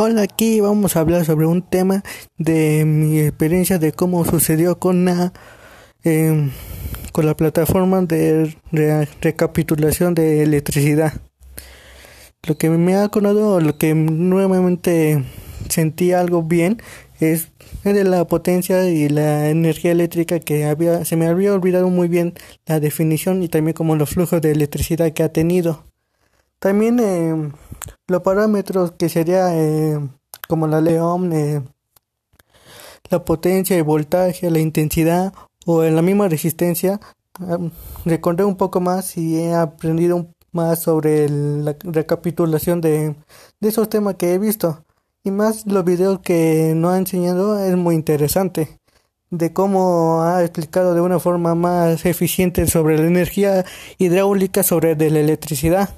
Hola, aquí vamos a hablar sobre un tema de mi experiencia de cómo sucedió con la, em, con la plataforma de recapitulación de electricidad. Lo que me ha conocido, lo que nuevamente sentí algo bien es de la potencia y la energía eléctrica que había, se me había olvidado muy bien la definición y también como los flujos de electricidad que ha tenido. También eh, los parámetros que sería eh, como la león, eh, la potencia, el voltaje, la intensidad o en la misma resistencia, recordé un poco más y he aprendido más sobre la recapitulación de, de esos temas que he visto. Y más los videos que nos ha enseñado es muy interesante de cómo ha explicado de una forma más eficiente sobre la energía hidráulica sobre de la electricidad.